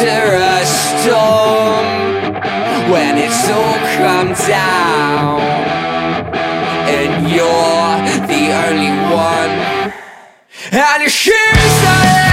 After a storm. When it's all come down and you're the only one. And your shoes are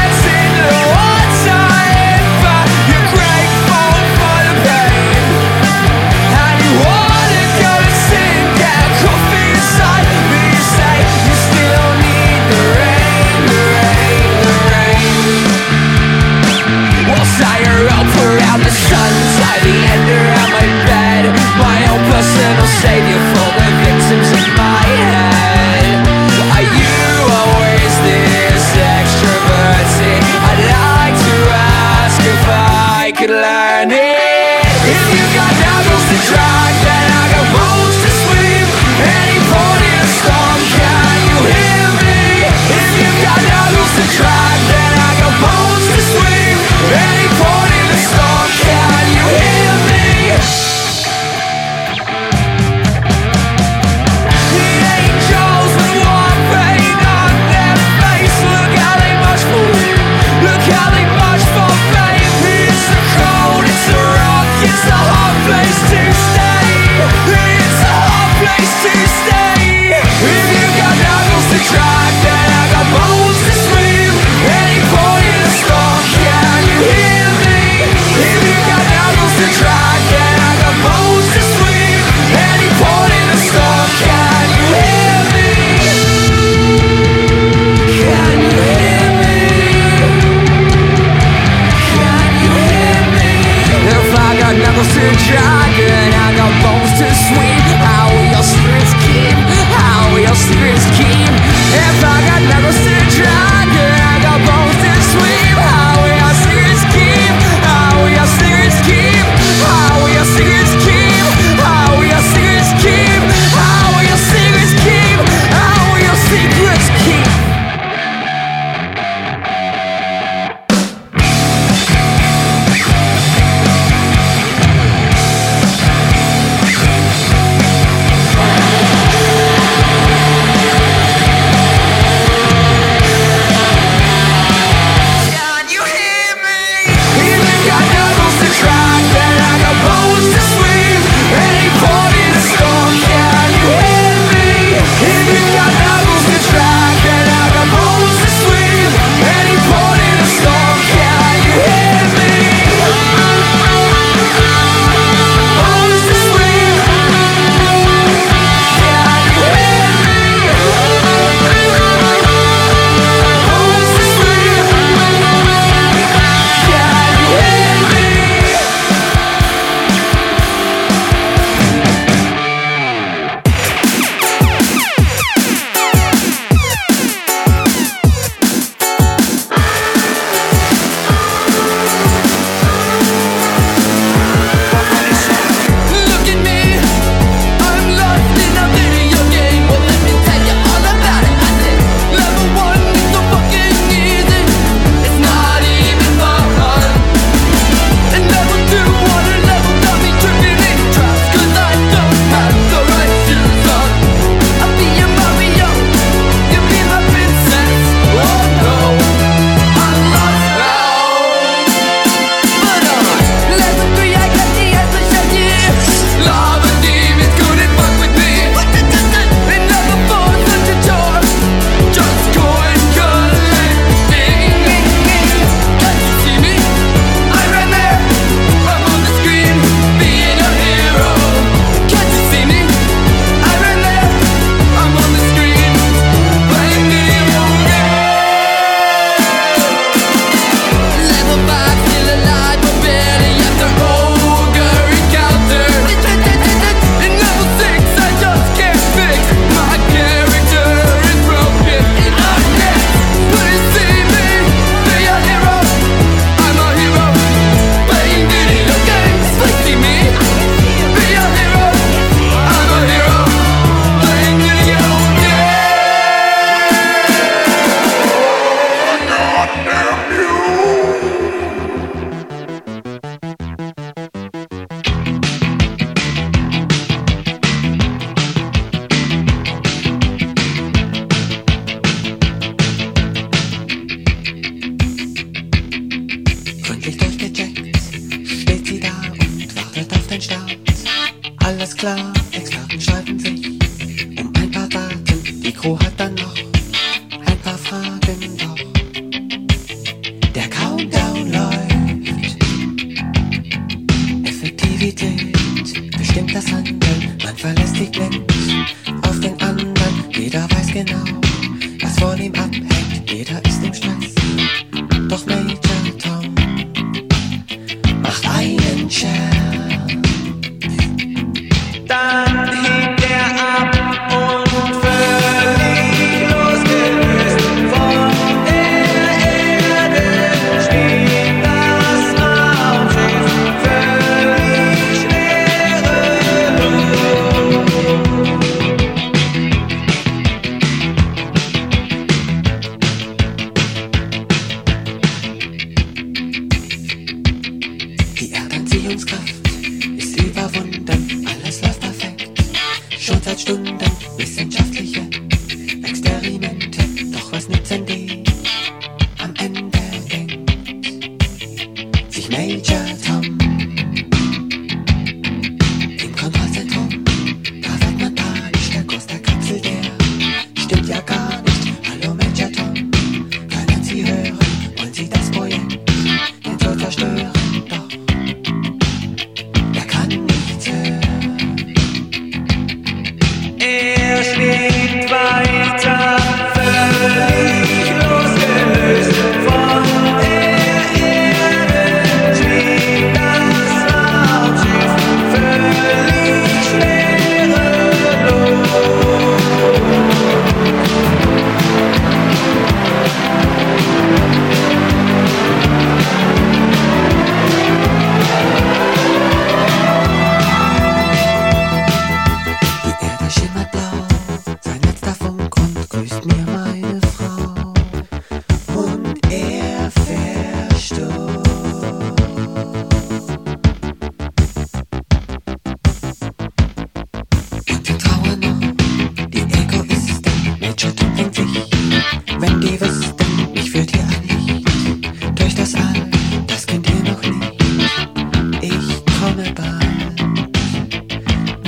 devils to dragon, I got bones to swing.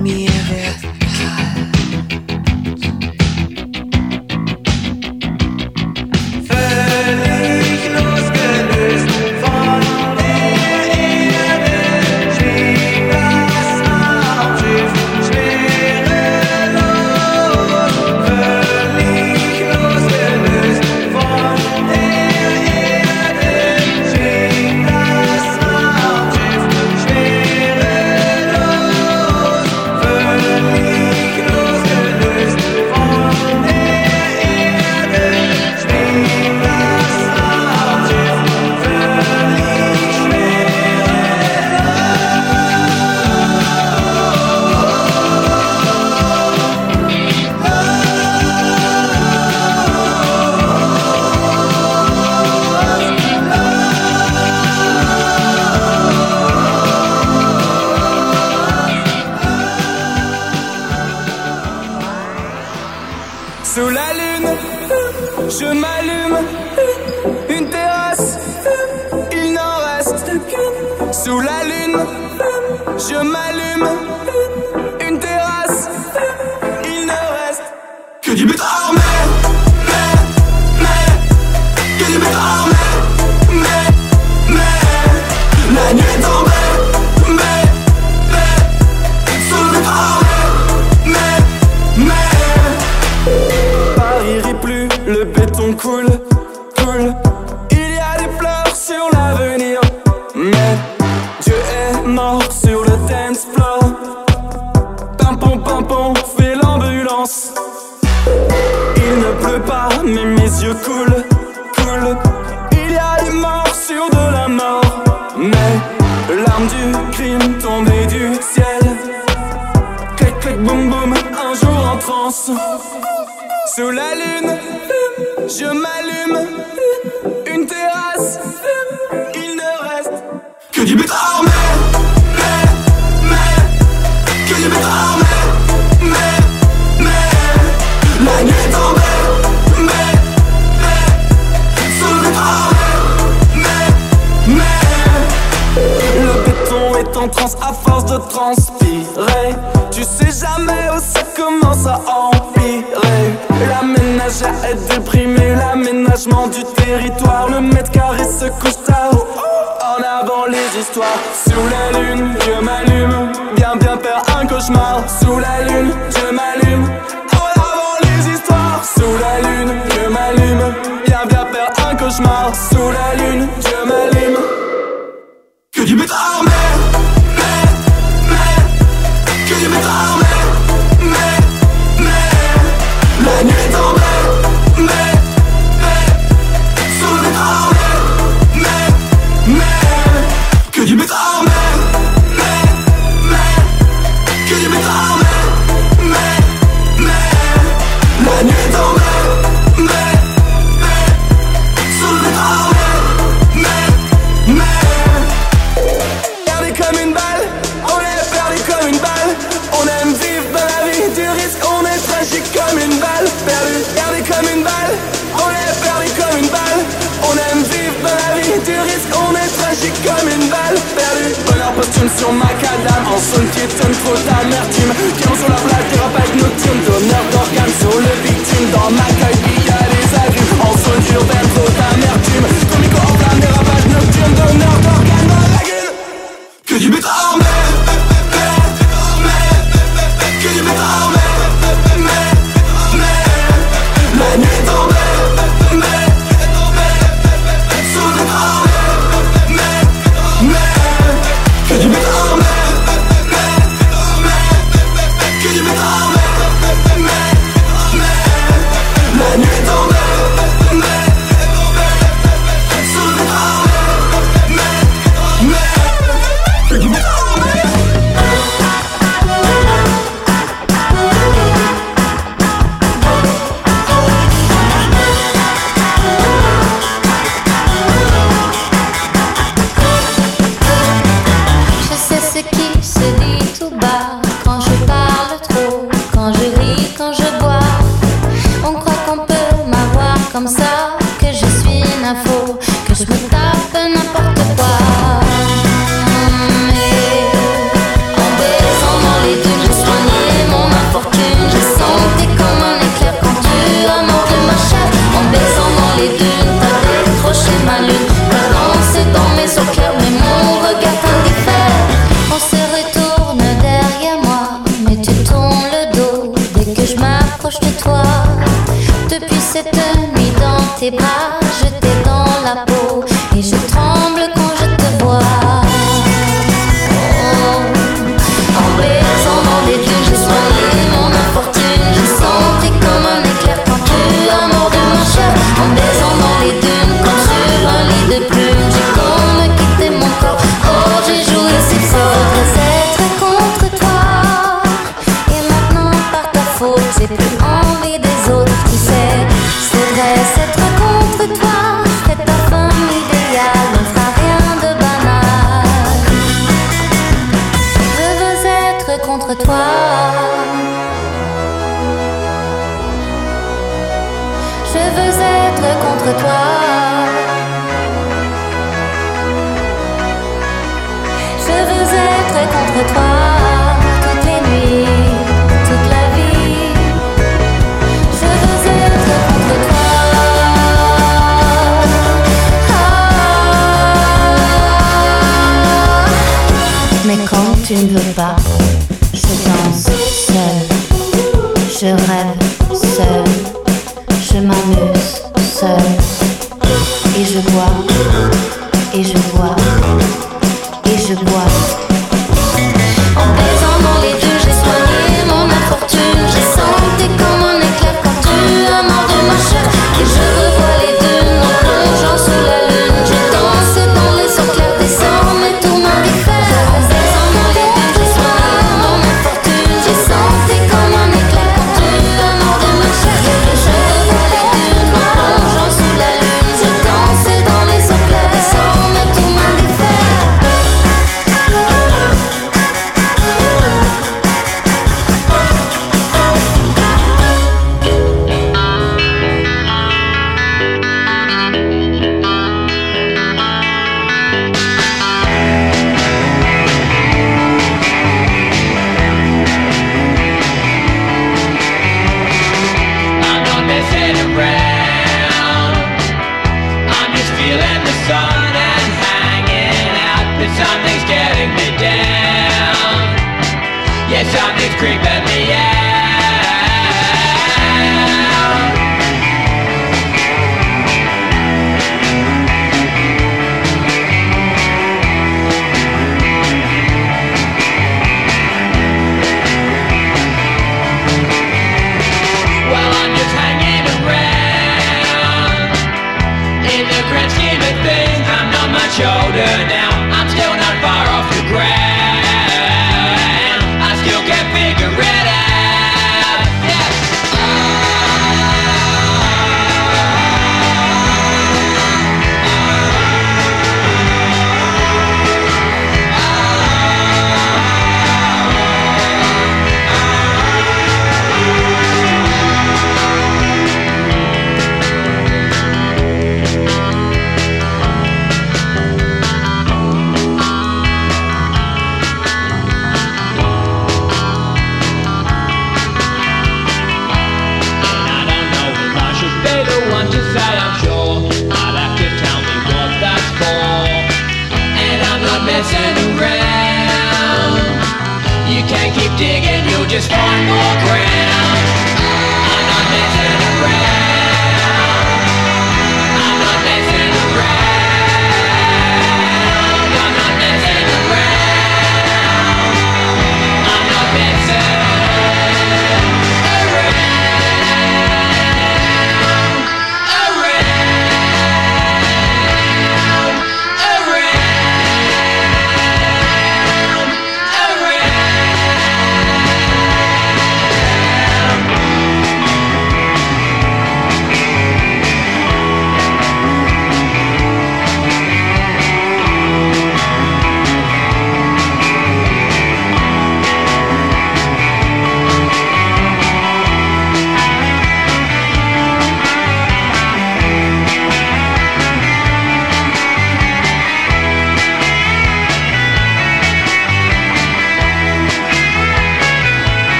me every du crime tombé du ciel. Clic clic boum boum, un jour en transe. Sous la lune, je m'allume. transpirer. Tu sais jamais où ça commence à empirer. La ménagère est déprimée, l'aménagement du territoire. Le mètre carré se couche tard. En avant les histoires. Sous la lune, je m'allume. Bien, bien faire un cauchemar. Sous la lune, je m'allume. En avant les histoires. Sous la lune, je m'allume. Bien, bien faire un cauchemar. Sous la lune, je m'allume. Que du but armé. sur macadam En son qui est trop d'amertume Qui sur la plaque, qui rappelle nos teams d'honneur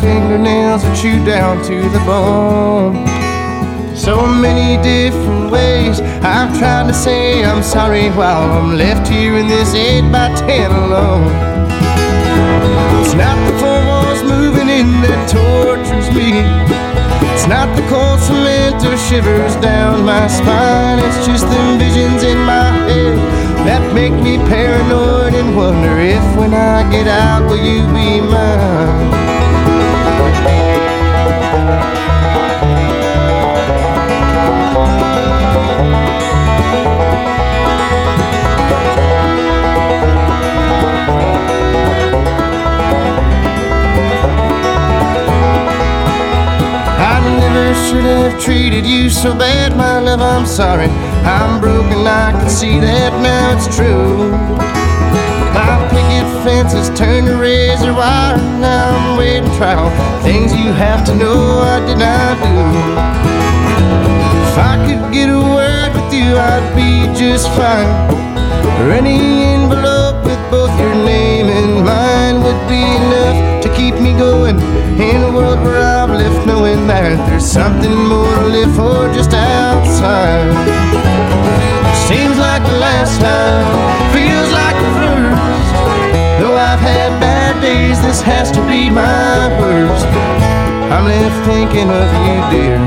fingernails are chewed down to the bone. So many different ways I've tried to say I'm sorry while I'm left here in this 8 by 10 alone. It's not the four walls moving in that tortures me. It's not the cold cement or shivers down my spine. It's just the visions in my head that make me paranoid and wonder if when I get out, will you be mine? Have treated you so bad, my love. I'm sorry. I'm broken, I can see that now it's true. My picket fences turned to razor wire, now I'm waiting trial. Things you have to know I did not do. If I could get a word with you, I'd be just fine. Or any envelope with both your name and mine would be enough going in a world where I've left knowing that there's something more to live for just outside. Seems like the last time, feels like the first. Though I've had bad days, this has to be my worst. I'm left thinking of you, dear,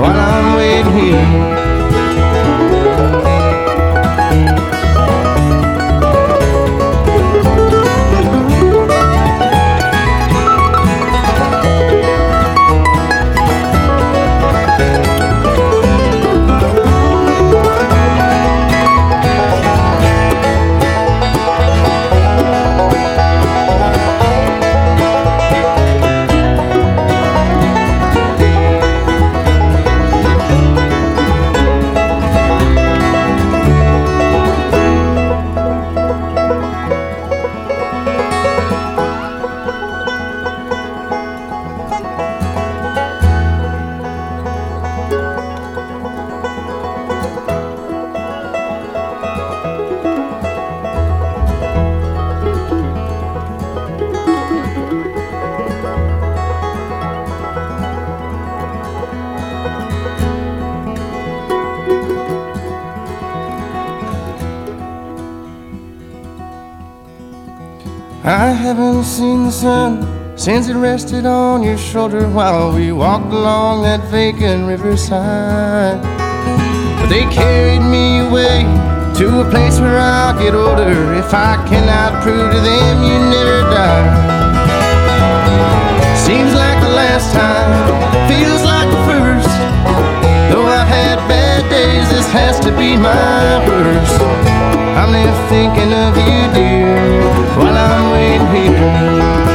while I'm waiting here. Haven't seen the sun since it rested on your shoulder while we walked along that vacant riverside. But they carried me away to a place where I'll get older if I cannot prove to them you never died. Seems like the last time, feels like the first. Though I've had bad days, this has to be my worst. I'm left thinking of you, dear, while I'm waiting here.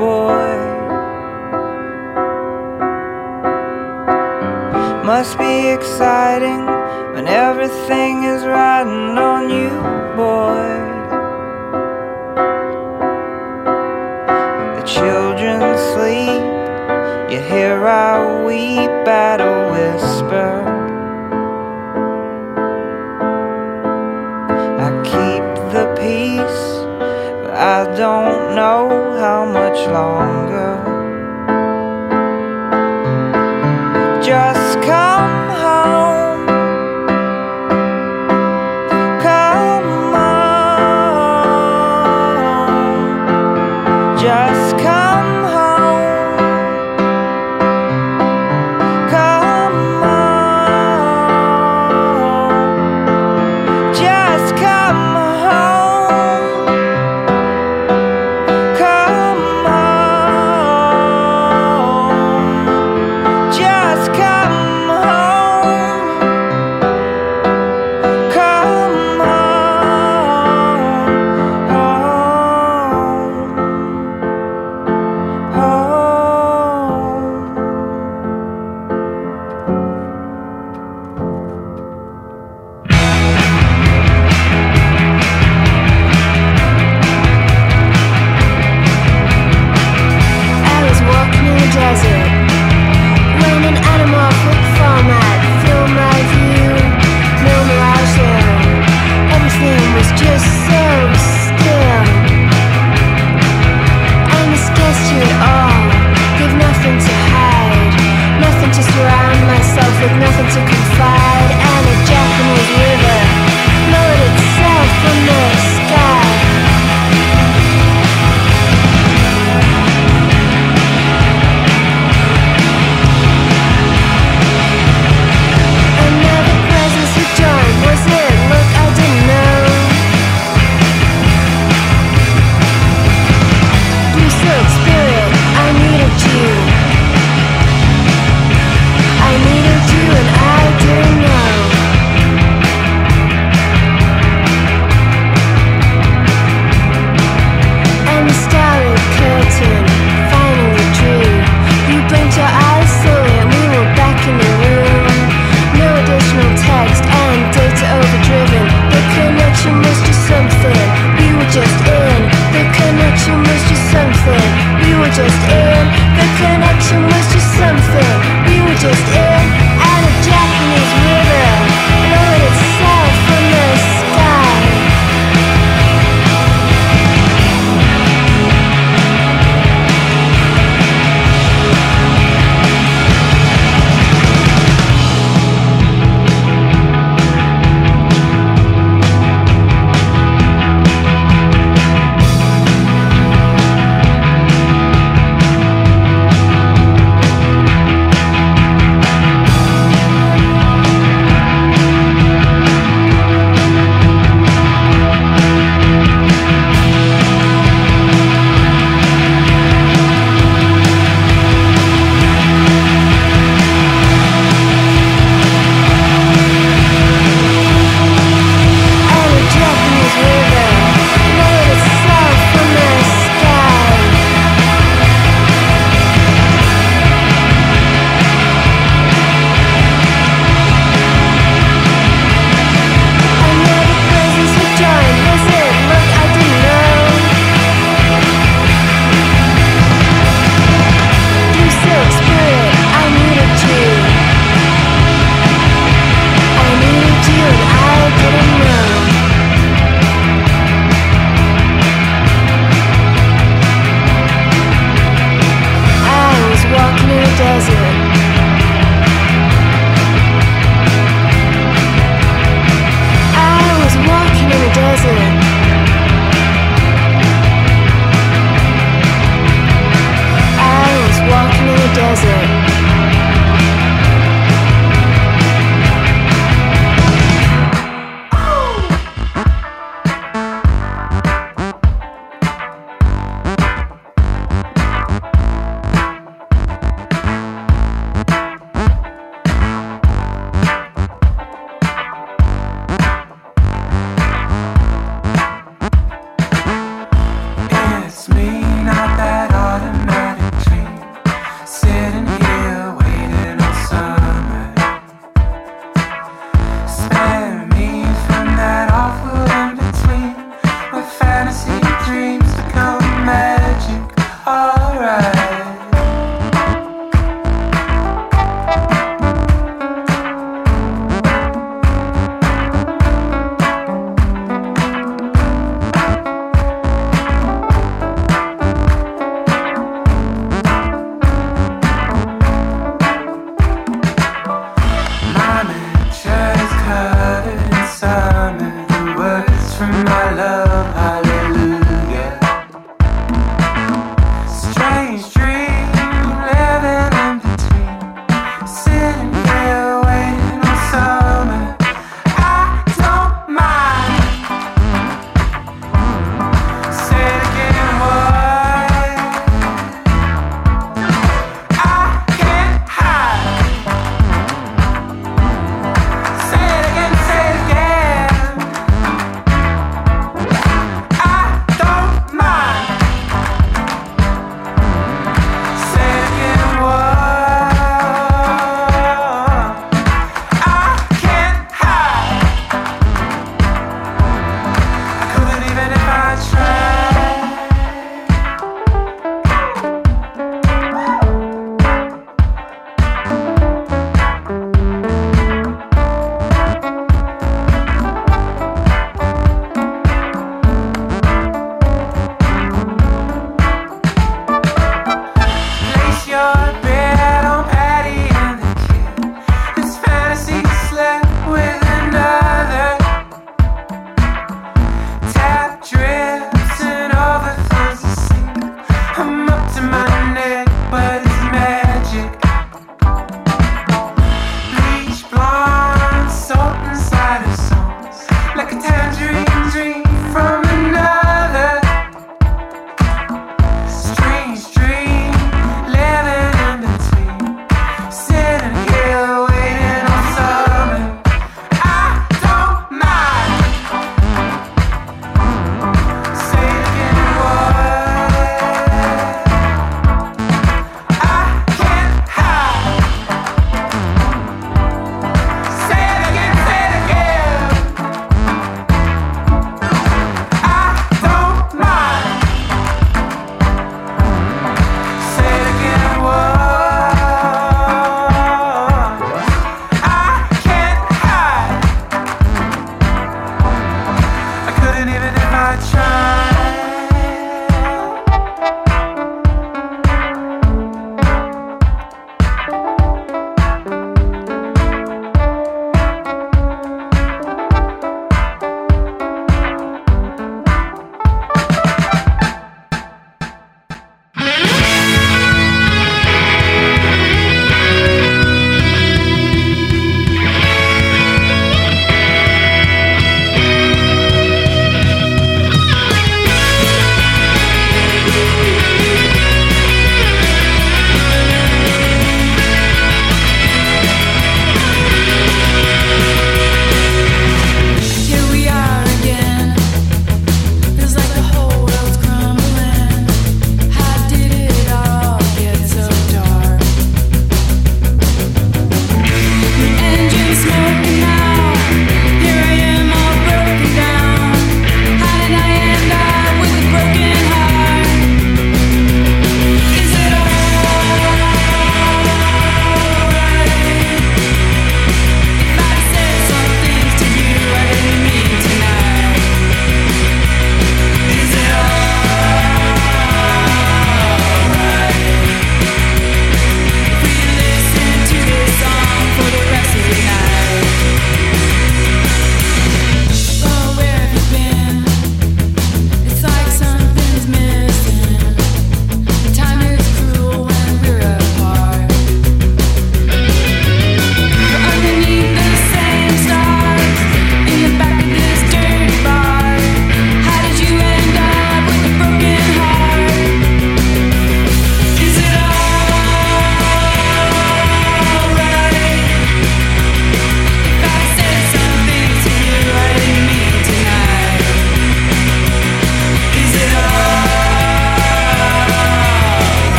boy. Must be exciting when everything is riding on you, boy. The children sleep, yet here I weep at a whisper. don't know how much longer.